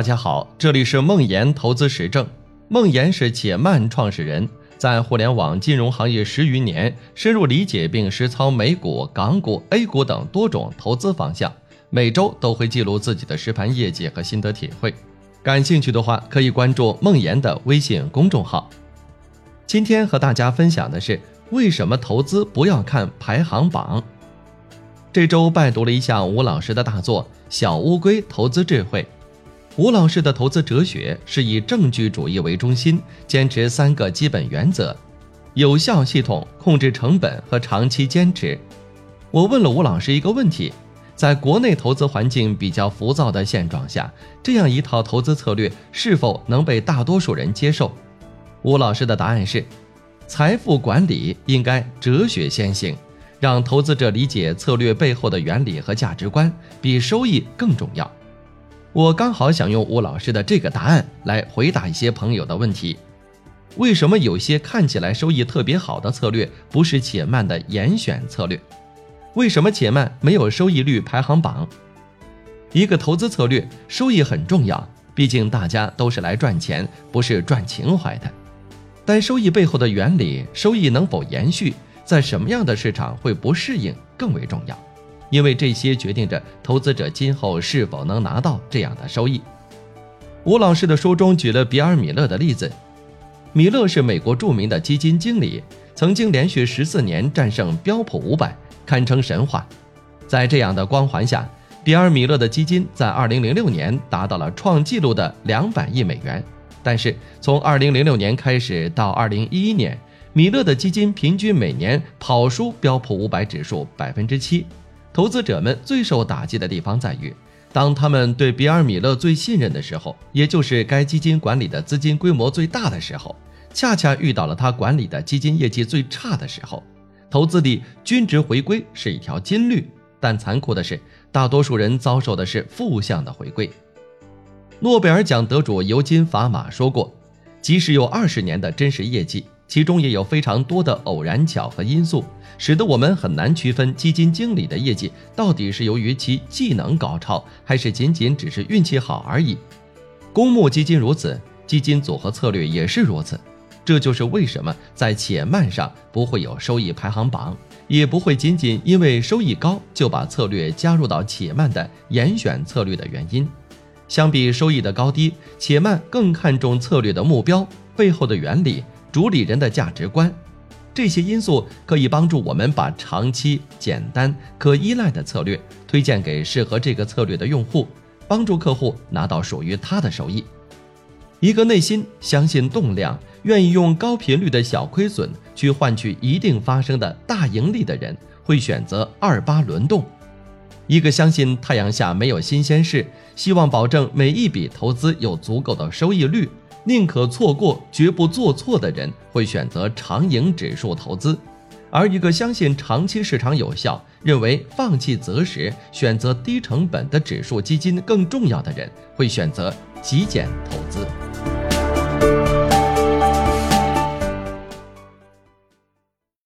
大家好，这里是梦岩投资实证。梦岩是且慢创始人，在互联网金融行业十余年，深入理解并实操美股、港股、A 股等多种投资方向，每周都会记录自己的实盘业绩和心得体会。感兴趣的话，可以关注梦岩的微信公众号。今天和大家分享的是为什么投资不要看排行榜。这周拜读了一下吴老师的大作《小乌龟投资智慧》。吴老师的投资哲学是以证据主义为中心，坚持三个基本原则：有效、系统、控制成本和长期坚持。我问了吴老师一个问题：在国内投资环境比较浮躁的现状下，这样一套投资策略是否能被大多数人接受？吴老师的答案是：财富管理应该哲学先行，让投资者理解策略背后的原理和价值观，比收益更重要。我刚好想用吴老师的这个答案来回答一些朋友的问题：为什么有些看起来收益特别好的策略不是且慢的严选策略？为什么且慢没有收益率排行榜？一个投资策略收益很重要，毕竟大家都是来赚钱，不是赚情怀的。但收益背后的原理，收益能否延续，在什么样的市场会不适应更为重要。因为这些决定着投资者今后是否能拿到这样的收益。吴老师的书中举了比尔·米勒的例子，米勒是美国著名的基金经理，曾经连续十四年战胜标普五百，堪称神话。在这样的光环下，比尔·米勒的基金在2006年达到了创纪录的200亿美元。但是从2006年开始到2011年，米勒的基金平均每年跑输标普五百指数百分之七。投资者们最受打击的地方在于，当他们对比尔·米勒最信任的时候，也就是该基金管理的资金规模最大的时候，恰恰遇到了他管理的基金业绩最差的时候。投资里均值回归是一条金律，但残酷的是，大多数人遭受的是负向的回归。诺贝尔奖得主尤金·法马说过：“即使有二十年的真实业绩。”其中也有非常多的偶然巧合因素，使得我们很难区分基金经理的业绩到底是由于其技能高超，还是仅仅只是运气好而已。公募基金如此，基金组合策略也是如此。这就是为什么在且慢上不会有收益排行榜，也不会仅仅因为收益高就把策略加入到且慢的严选策略的原因。相比收益的高低，且慢更看重策略的目标背后的原理。主理人的价值观，这些因素可以帮助我们把长期、简单、可依赖的策略推荐给适合这个策略的用户，帮助客户拿到属于他的收益。一个内心相信动量、愿意用高频率的小亏损去换取一定发生的大盈利的人，会选择二八轮动。一个相信太阳下没有新鲜事，希望保证每一笔投资有足够的收益率。宁可错过，绝不做错的人会选择长盈指数投资，而一个相信长期市场有效、认为放弃择时选择低成本的指数基金更重要的人会选择极简投。